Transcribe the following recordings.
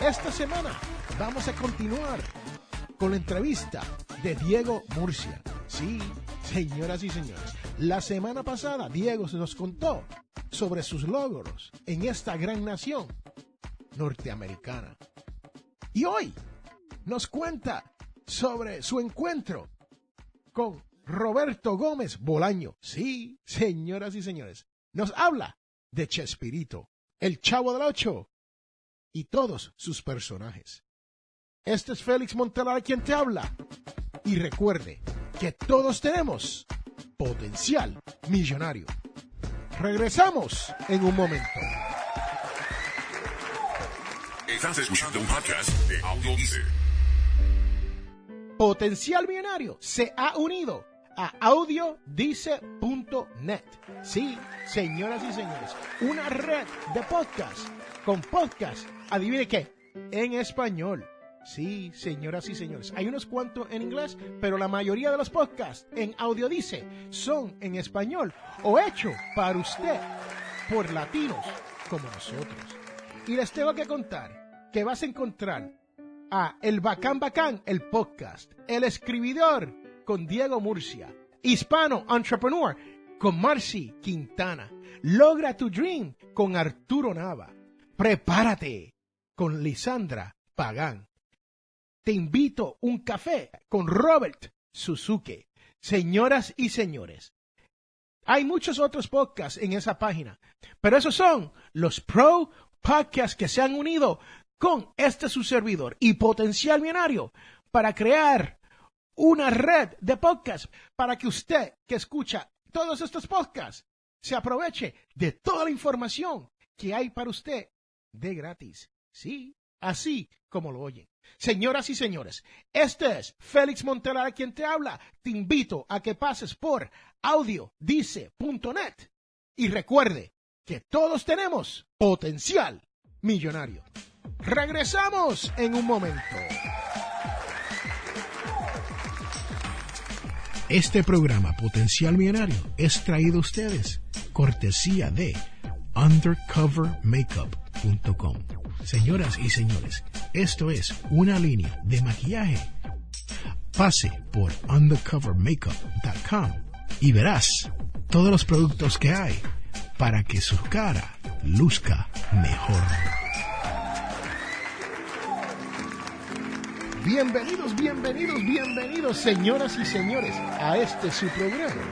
Esta semana vamos a continuar con la entrevista de Diego Murcia. Sí, señoras y señores. La semana pasada Diego se nos contó sobre sus logros en esta gran nación norteamericana. Y hoy nos cuenta sobre su encuentro con Roberto Gómez Bolaño. Sí, señoras y señores. Nos habla de Chespirito, el Chavo del Ocho y todos sus personajes. Este es Félix Montelar quien te habla. Y recuerde que todos tenemos potencial millonario. Regresamos en un momento. Estás escuchando un podcast de Audio Dice. Potencial Millonario se ha unido a audiodice.net. Sí, señoras y señores, una red de podcast con podcast, adivine qué, en español. Sí, señoras y señores, hay unos cuantos en inglés, pero la mayoría de los podcasts en Audiodice son en español o hecho para usted por latinos como nosotros. Y les tengo que contar que vas a encontrar a El Bacán Bacán, el podcast, El Escribidor con Diego Murcia, Hispano Entrepreneur con Marcy Quintana, Logra tu Dream con Arturo Nava, Prepárate con Lisandra Pagán. Te invito un café con Robert Suzuki. Señoras y señores, hay muchos otros podcasts en esa página, pero esos son los pro podcasts que se han unido con este su servidor y potencial millonario para crear una red de podcasts para que usted que escucha todos estos podcasts se aproveche de toda la información que hay para usted de gratis. Sí, así como lo oyen. Señoras y señores, este es Félix Montelar quien te habla. Te invito a que pases por audiodice.net y recuerde que todos tenemos potencial millonario. Regresamos en un momento. Este programa Potencial Millonario es traído a ustedes cortesía de Señoras y señores, esto es una línea de maquillaje. Pase por undercovermakeup.com y verás todos los productos que hay para que su cara luzca mejor. Bienvenidos, bienvenidos, bienvenidos, señoras y señores, a este su programa,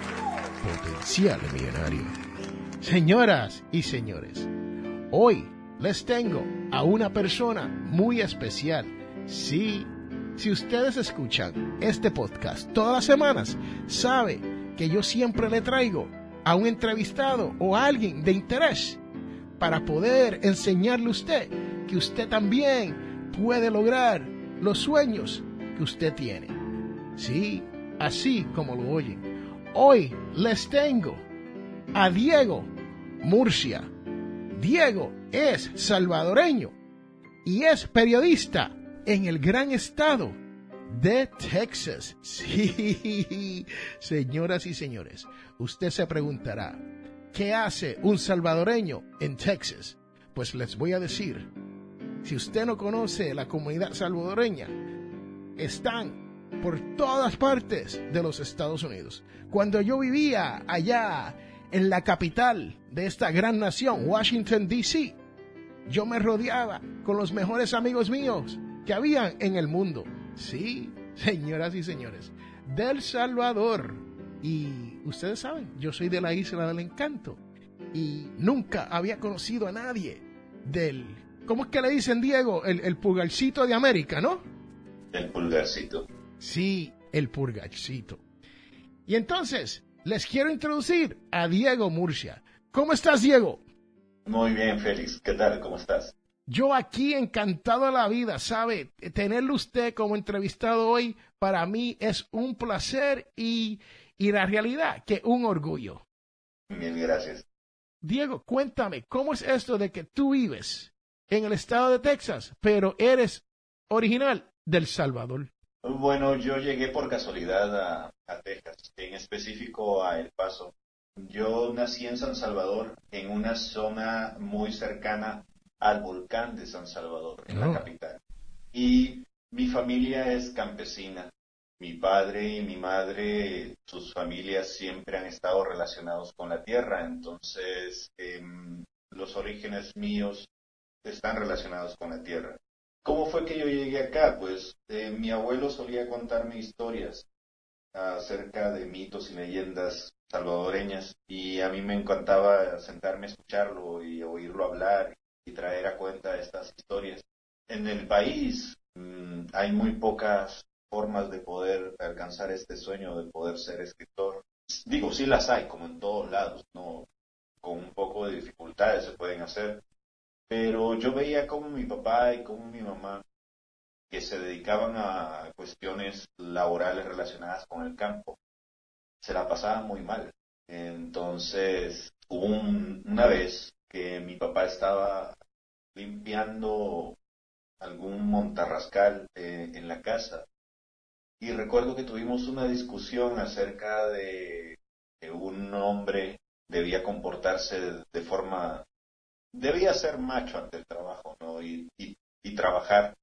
Potencial Millonario. Señoras y señores, hoy les tengo a una persona muy especial. Sí, si ustedes escuchan este podcast todas las semanas, sabe que yo siempre le traigo a un entrevistado o a alguien de interés para poder enseñarle a usted que usted también puede lograr los sueños que usted tiene. Sí, así como lo oyen. Hoy les tengo a Diego Murcia. Diego es salvadoreño y es periodista en el gran estado de Texas. Sí, señoras y señores, usted se preguntará, ¿qué hace un salvadoreño en Texas? Pues les voy a decir, si usted no conoce la comunidad salvadoreña, están por todas partes de los Estados Unidos. Cuando yo vivía allá en la capital de esta gran nación, Washington, D.C., yo me rodeaba con los mejores amigos míos que había en el mundo. Sí, señoras y señores, del Salvador. Y ustedes saben, yo soy de la isla del encanto y nunca había conocido a nadie del, ¿cómo es que le dicen Diego? El, el pulgarcito de América, ¿no? El pulgarcito. Sí, el purgachito. Y entonces, les quiero introducir a Diego Murcia. ¿Cómo estás, Diego? Muy bien, Félix. ¿Qué tal? ¿Cómo estás? Yo aquí encantado de la vida, ¿sabe? Tenerlo usted como entrevistado hoy para mí es un placer y, y la realidad que un orgullo. Bien, gracias. Diego, cuéntame, ¿cómo es esto de que tú vives en el estado de Texas, pero eres original del Salvador? Bueno, yo llegué por casualidad a, Texas, en específico a El Paso. Yo nací en San Salvador, en una zona muy cercana al volcán de San Salvador, en la oh. capital. Y mi familia es campesina. Mi padre y mi madre, sus familias siempre han estado relacionados con la tierra, entonces em, los orígenes míos están relacionados con la tierra. ¿Cómo fue que yo llegué acá? Pues eh, mi abuelo solía contarme historias acerca de mitos y leyendas salvadoreñas y a mí me encantaba sentarme a escucharlo y oírlo hablar y traer a cuenta estas historias. En el país mm, hay muy pocas formas de poder alcanzar este sueño de poder ser escritor. Digo, sí las hay, como en todos lados, no con un poco de dificultades se pueden hacer, pero yo veía como mi papá y como mi mamá, que se dedicaban a cuestiones laborales relacionadas con el campo, se la pasaban muy mal. Entonces, hubo una vez que mi papá estaba limpiando algún montarrascal eh, en la casa y recuerdo que tuvimos una discusión acerca de que un hombre debía comportarse de forma debía ser macho ante el trabajo, ¿no? Y, trabajar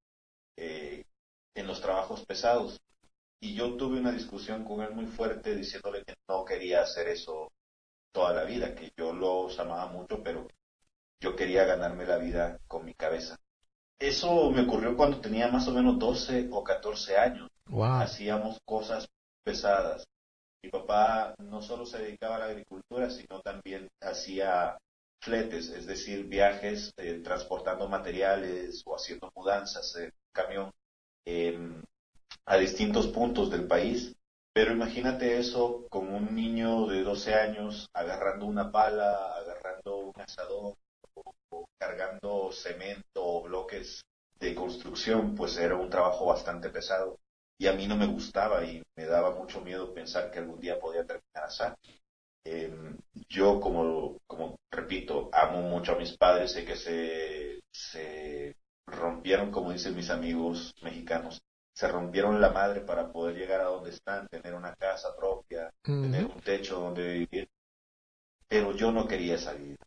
eh, en los trabajos pesados. Y yo tuve una discusión con él muy fuerte diciéndole que no quería hacer eso toda la vida, que yo los amaba mucho, pero yo quería ganarme la vida con mi cabeza. Eso me ocurrió cuando tenía más o menos 12 o 14 años. Hacíamos cosas pesadas. Mi papá no solo se dedicaba a la agricultura, sino también hacía fletes, es decir, viajes eh, transportando materiales o haciendo mudanzas en camión em, a distintos puntos del país. Pero imagínate eso con un niño de 12 años agarrando una pala, agarrando un asador o, cargando cemento o bloques de construcción, pues era un trabajo bastante pesado. Y a mí no me gustaba y me daba mucho miedo pensar que algún día podía terminar así. Em, yo, como, como repito, amo mucho a mis padres, sé que se, se rompieron, como dicen mis amigos mexicanos, se rompieron la madre para poder llegar a donde están, tener una casa propia, tener un techo donde vivir. Pero yo no quería esa vida.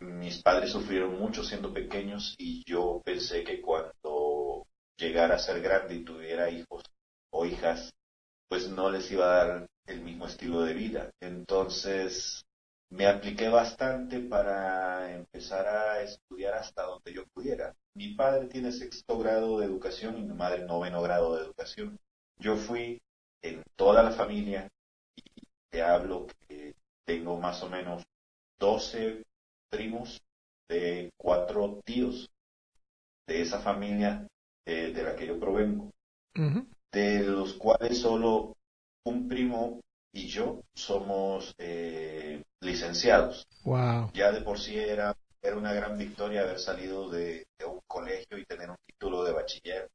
Mis padres sufrieron mucho siendo pequeños y yo pensé que cuando llegara a ser grande y tuviera hijos o hijas, pues no les iba a dar el mismo estilo de vida. Entonces me apliqué bastante para empezar a estudiar hasta donde yo pudiera. Mi padre tiene sexto grado de educación y mi madre noveno grado de educación. Yo fui en toda la familia y te hablo que tengo más o menos 12 primos de cuatro tíos de esa familia eh, de la que yo provengo, de los cuales solo un primo y yo somos eh, licenciados. Wow. Ya de por sí era, era una gran victoria haber salido de, un colegio y tener un título de bachiller,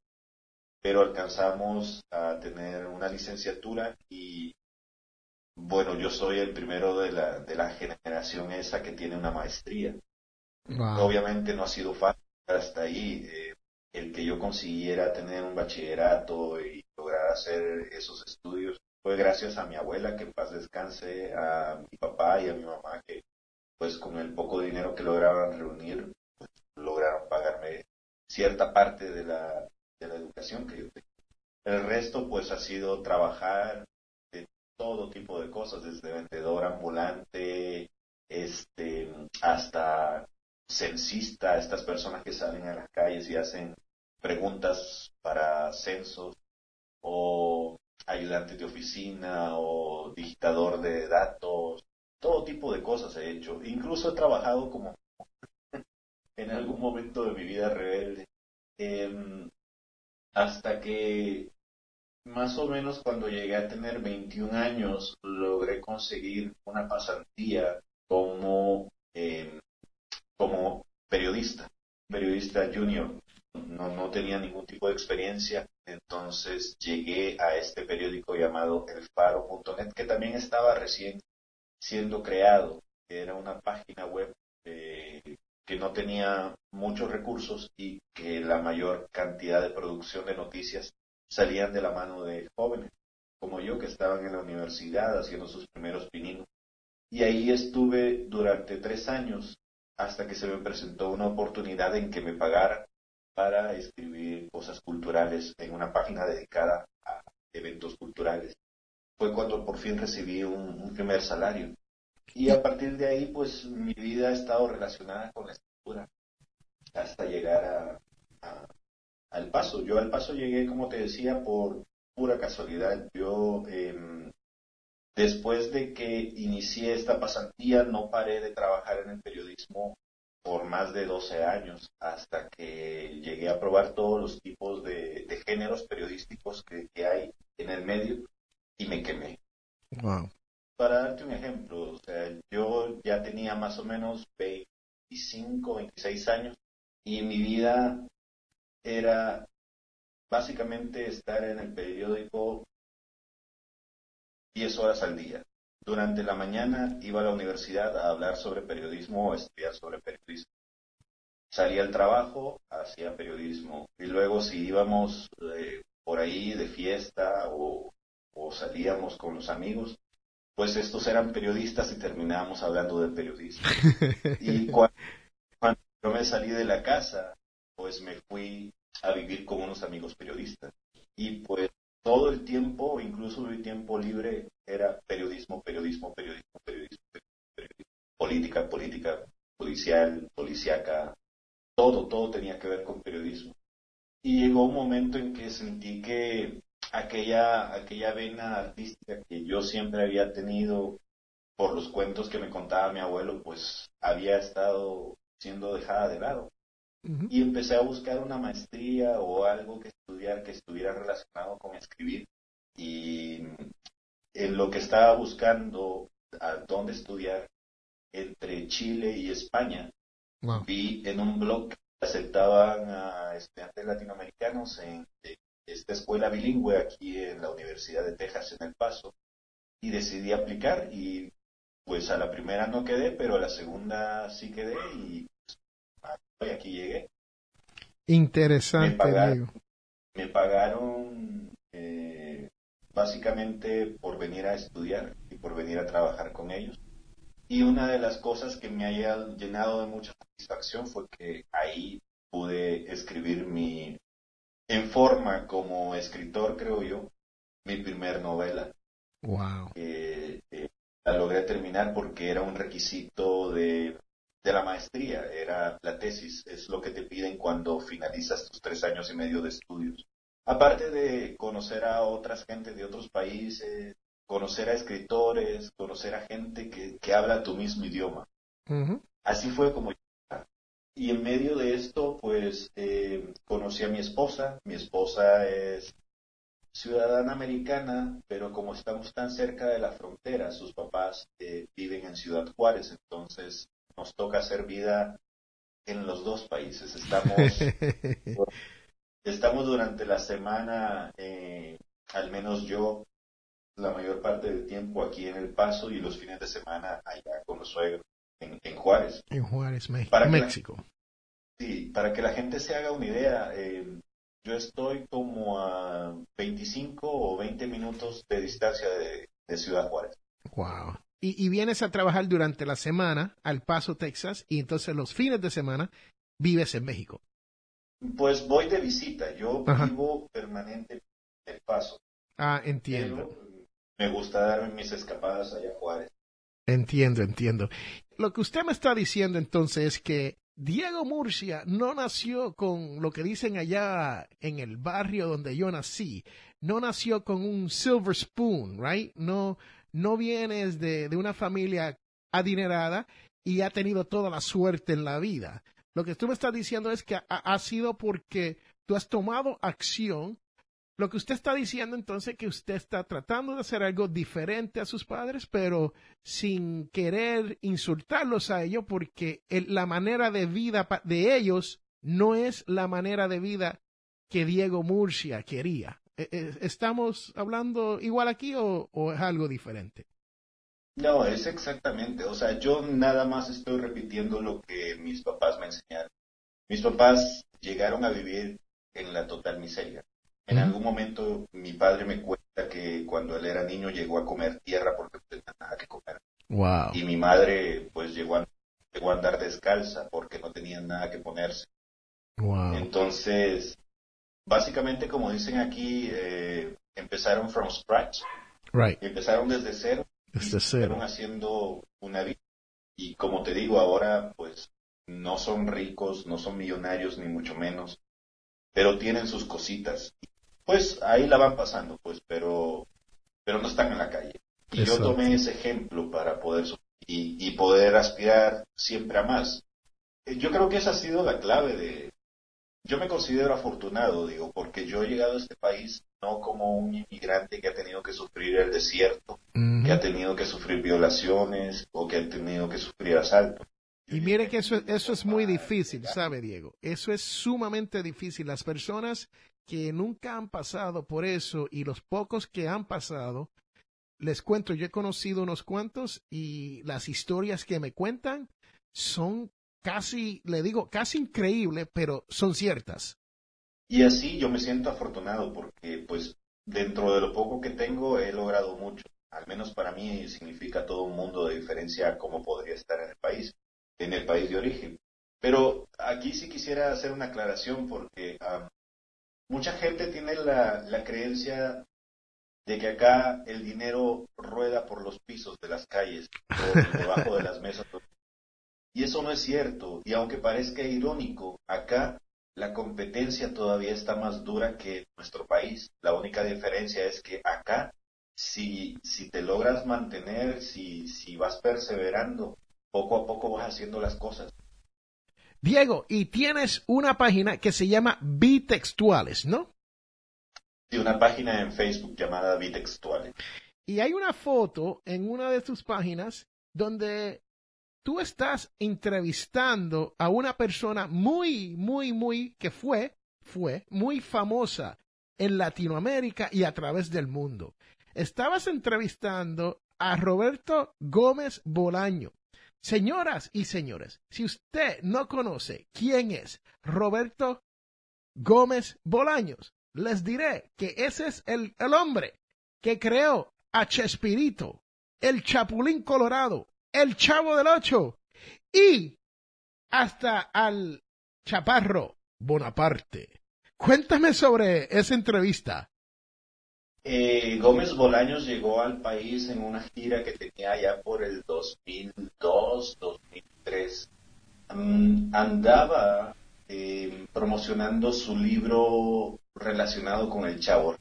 pero alcanzamos a tener una licenciatura y bueno, yo soy el primero de la, de la generación esa que tiene una maestría. Obviamente no ha sido fácil hasta ahí. Eh, el que yo consiguiera tener un bachillerato y lograr hacer esos estudios fue gracias a mi abuela, que en paz descanse, a mi papá y a mi mamá, que pues con el poco dinero que lograban reunir, pues, lograron pagarme cierta parte de la, de la educación que yo tenía. El resto pues ha sido trabajar de todo tipo de cosas, desde vendedor ambulante, este, hasta censista, estas personas que salen a las calles y hacen preguntas para censos o ayudante de oficina o digitador de datos, todo tipo de cosas he hecho. Incluso he trabajado como en algún momento de mi vida rebelde. Em, hasta que más o menos cuando llegué a tener 21 años logré conseguir una pasantía como, em, como periodista, periodista junior. No, no tenía ningún tipo de experiencia, entonces llegué a este periódico llamado elfaro.net, que también estaba recién siendo creado. Era una página web eh, que no tenía muchos recursos y que la mayor cantidad de producción de noticias salían de la mano de jóvenes como yo que estaban en la universidad haciendo sus primeros pininos. Y ahí estuve durante tres años hasta que se me presentó una oportunidad en que me pagaran para escribir cosas culturales en una página dedicada a eventos culturales. Fue cuando por fin recibí un primer salario. Y a partir de ahí, pues mi vida ha estado relacionada con la escritura hasta llegar a, al paso. Yo al paso llegué, como te decía, por pura casualidad. Yo, em, después de que inicié esta pasantía, no paré de trabajar en el periodismo por más de 12 años, hasta que llegué a probar todos los tipos de, géneros periodísticos que, que, hay en el medio y me quemé. Wow para darte un ejemplo, o sea, yo ya tenía más o menos 25, 26 años y mi vida era básicamente estar en el periódico 10 horas al día. Durante la mañana iba a la universidad a hablar sobre periodismo o a estudiar sobre periodismo. Salía al trabajo, hacía periodismo. Y luego si íbamos eh, por ahí de fiesta o salíamos con los amigos, pues estos eran periodistas y terminábamos hablando de periodismo. y cuando, yo me salí de la casa, pues me fui a vivir con unos amigos periodistas. Y pues todo el tiempo, incluso el tiempo libre, era periodismo, periodismo, periodismo, periodismo, periodismo, política, política, policial, policíaca, todo, todo tenía que ver con periodismo. Y llegó un momento en que sentí que aquella, aquella vena artística que yo siempre había tenido por los cuentos que me contaba mi abuelo, pues había estado siendo dejada de lado. Y empecé a buscar una maestría o algo que estudiar que estuviera relacionado con escribir. Y en lo que estaba buscando a dónde estudiar entre Chile y España, vi en un blog que aceptaban a estudiantes latinoamericanos en, esta escuela bilingüe aquí en la Universidad de Texas en El Paso y decidí aplicar y pues a la primera no quedé, pero a la segunda sí quedé y pues, aquí llegué. Interesante, me pagaron, Me pagaron básicamente por venir a estudiar y por venir a trabajar con ellos. Y una de las cosas que me haya llenado de mucha satisfacción fue que ahí pude escribir mi en forma como escritor, creo yo, mi primer novela. Wow. Eh, la logré terminar porque era un requisito de, de, la maestría, era la tesis, es lo que te piden cuando finalizas tus tres años y medio de estudios. Aparte de conocer a otras gentes de otros países, conocer a escritores, conocer a gente que, que habla tu mismo idioma. Así fue como y en medio de esto, pues eh, conocí a mi esposa. Mi esposa es ciudadana americana, pero como estamos tan cerca de la frontera, sus papás eh, viven en Ciudad Juárez, entonces nos toca hacer vida en los dos países. Estamos, estamos durante la semana, eh, al menos yo, la mayor parte del tiempo aquí en El Paso y los fines de semana allá con los suegros en, Juárez. En Juárez, México. sí, para que la gente se haga una idea, eh, yo estoy como a 25 o 20 minutos de distancia de, Ciudad Juárez. Wow. Y, vienes a trabajar durante la semana al Paso, Texas, y entonces los fines de semana vives en México. Pues voy de visita, yo vivo permanente en El Paso. Ah, entiendo. me gusta darme mis escapadas allá a Juárez. Entiendo, entiendo. Lo que usted me está diciendo entonces es que Diego Murcia no nació con lo que dicen allá en el barrio donde yo nací. No nació con un silver spoon, right? No, no vienes de, de una familia adinerada y ha tenido toda la suerte en la vida. Lo que tú me estás diciendo es que ha, sido porque tú has tomado acción lo que usted está diciendo entonces es que usted está tratando de hacer algo diferente a sus padres, pero sin querer insultarlos a ellos porque la manera de vida de ellos no es la manera de vida que Diego Murcia quería. E, e, ¿Estamos hablando igual aquí o, o es algo diferente? No, es exactamente. O sea, yo nada más estoy repitiendo lo que mis papás me enseñaron. Mis papás llegaron a vivir en la total miseria. En algún momento mi padre me cuenta que cuando él era niño llegó a comer tierra porque no tenía nada que comer. Wow. Y mi madre pues llegó a, llegó a andar descalza porque no tenía nada que ponerse. Wow. Entonces, básicamente como dicen aquí, eh, empezaron from scratch. Right. Empezaron desde cero. Cero. Fueron haciendo una vida. Y como te digo, ahora pues no son ricos, no son millonarios ni mucho menos, pero tienen sus cositas pues ahí la van pasando, pues, pero, pero no están en la calle. Y Exacto. yo tomé ese ejemplo para poder y, y poder aspirar siempre a más. Eh, Yo creo que esa ha sido la clave de... Yo me considero afortunado, digo, porque yo he llegado a este país no como un inmigrante que ha tenido que sufrir el desierto, que ha tenido que sufrir violaciones o que ha tenido que sufrir asalto. Y mire que eso, eso es muy difícil, ¿sabe, Diego? Eso es sumamente difícil. Las personas que nunca han pasado por eso y los pocos que han pasado, les cuento, yo he conocido unos cuantos y las historias que me cuentan son casi, le digo, casi increíbles, pero son ciertas. Y así yo me siento afortunado porque pues dentro de lo poco que tengo he logrado mucho. Al menos para mí significa todo un mundo de diferencia a cómo podría estar en el país, en el país de origen. Pero aquí sí quisiera hacer una aclaración porque um, mucha gente tiene la, la creencia de que acá el dinero rueda por los pisos de las calles, por debajo de las mesas. Y eso no es cierto. Y aunque parezca irónico, acá la competencia todavía está más dura que en nuestro país. La única diferencia es que acá, si, si te logras mantener, si, si vas perseverando, poco a poco vas haciendo las cosas. Diego, y tienes una página que se llama Bitextuales, ¿no? Y una página en Facebook llamada Bitextuales. Y hay una foto en una de tus páginas donde tú estás entrevistando a una persona muy, muy, muy, que fue, fue muy famosa en Latinoamérica y a través del mundo. Estabas entrevistando a Roberto Gómez Bolaño. Señoras y señores, si usted no conoce quién es Roberto Gómez Bolaños, les diré que ese es el, el hombre que creó a Chespirito, el Chapulín Colorado, el Chavo del Ocho y hasta al Chaparro Bonaparte. Cuéntame sobre esa entrevista. Eh, Gómez Bolaños llegó al país en una gira que tenía ya por el 2002, 2003. Mm, andaba eh, promocionando su libro relacionado con el Chavo,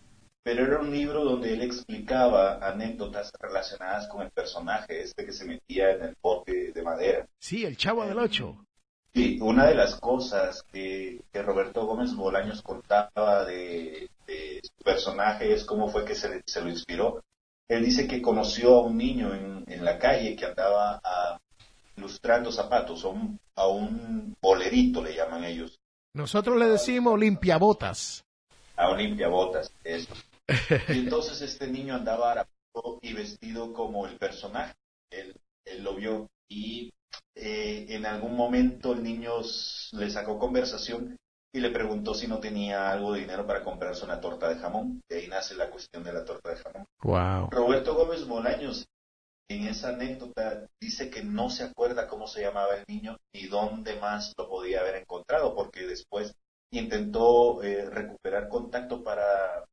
pero era un libro donde él explicaba anécdotas relacionadas con el personaje, este que se metía en el bote de madera. Sí, el Chavo del Ocho. Sí, una de las cosas que, que Roberto Gómez Bolaños contaba de, de su personaje es cómo fue que se, se lo inspiró. Él dice que conoció a un niño en, en la calle que andaba ah, lustrando zapatos, a un, a un bolerito le llaman ellos, Nosotros le decimos limpiabotas. a un limpiabotas, eso. Y entonces este niño andaba arapado y vestido como el personaje. Él, él lo vio y eh, en algún momento el niño le sacó conversación y le preguntó si no tenía algo de dinero para comprarse una torta de jamón. De ahí nace la cuestión de la torta de jamón. Wow. Roberto Gómez Bolaños en esa anécdota dice que no se acuerda cómo se llamaba el niño ni dónde más lo podía haber encontrado porque después intentó eh, recuperar contacto para,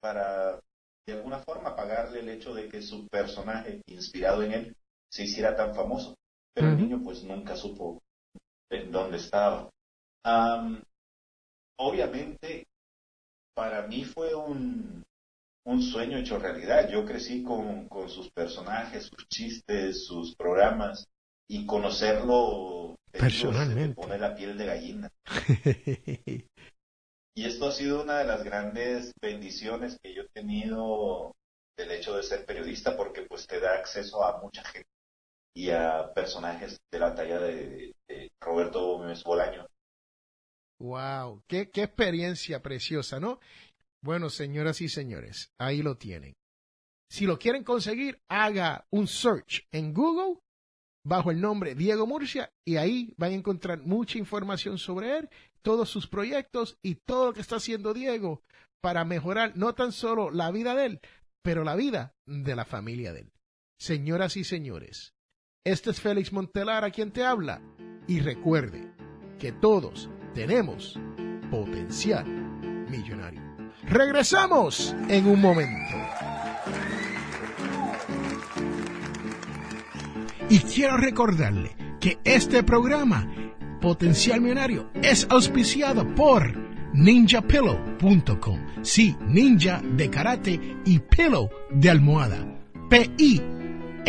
para de alguna forma pagarle el hecho de que su personaje inspirado en él se hiciera tan famoso. Pero el niño pues nunca supo en donde estaba. obviamente, para mí fue un, un sueño hecho realidad. Yo crecí con, con, sus personajes, sus chistes, sus programas y conocerlo personalmente pone la piel de gallina. y esto ha sido una de las grandes bendiciones que yo he tenido del hecho de ser periodista porque pues te da acceso a mucha gente y a personajes de la talla de, Roberto Gómez Bolaño. Wow, qué, qué experiencia preciosa, ¿no? Bueno, señoras y señores, ahí lo tienen. Si lo quieren conseguir, haga un search en Google bajo el nombre Diego Murcia y ahí van a encontrar mucha información sobre él, todos sus proyectos y todo lo que está haciendo Diego para mejorar no tan solo la vida de él, pero la vida de la familia de él. Señoras y señores, este es Félix Montelar a quien te habla y recuerde que todos tenemos potencial millonario. Regresamos en un momento. Y quiero recordarle que este programa, Potencial Millonario, es auspiciado por ninjapillow.com. Sí, ninja de karate y pillow de almohada. P-I-L-L-O-W.com.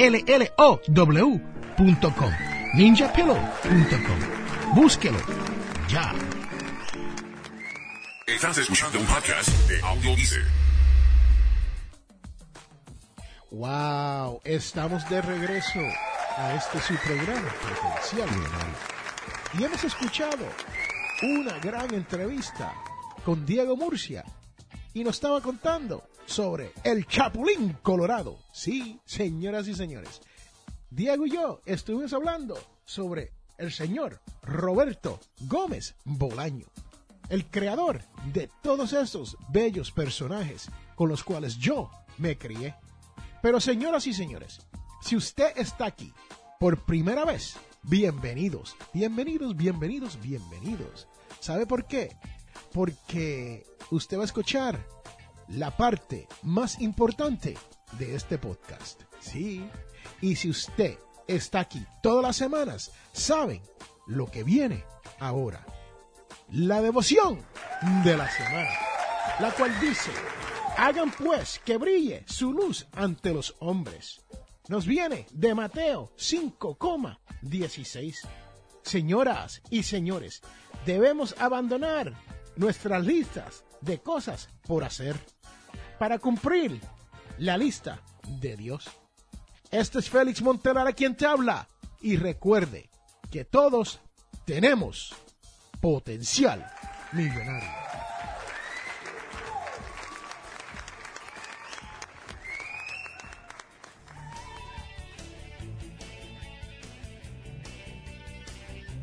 ninjapillow.com. Búsquelo ya. Estás escuchando un podcast de Audio Wow, estamos de regreso a este su programa Potencial Millonario. Y hemos escuchado una gran entrevista con Diego Murcia y nos estaba contando sobre el Chapulín Colorado. Sí, señoras y señores. Diego y yo estuvimos hablando sobre el señor Roberto Gómez Bolaño, el creador de todos esos bellos personajes con los cuales yo me crié. Pero señoras y señores, si usted está aquí por primera vez, bienvenidos, bienvenidos, bienvenidos, bienvenidos. ¿Sabe por qué? Porque usted va a escuchar la parte más importante de este podcast. Sí. Y si usted está aquí todas las semanas, saben lo que viene ahora. La devoción de la semana, la cual dice, hagan pues que brille su luz ante los hombres nos viene de Mateo 5,16. Señoras y señores, debemos abandonar nuestras listas de cosas por hacer para cumplir la lista de Dios. Este es Félix Montelar a quien te habla y recuerde que todos tenemos potencial millonario.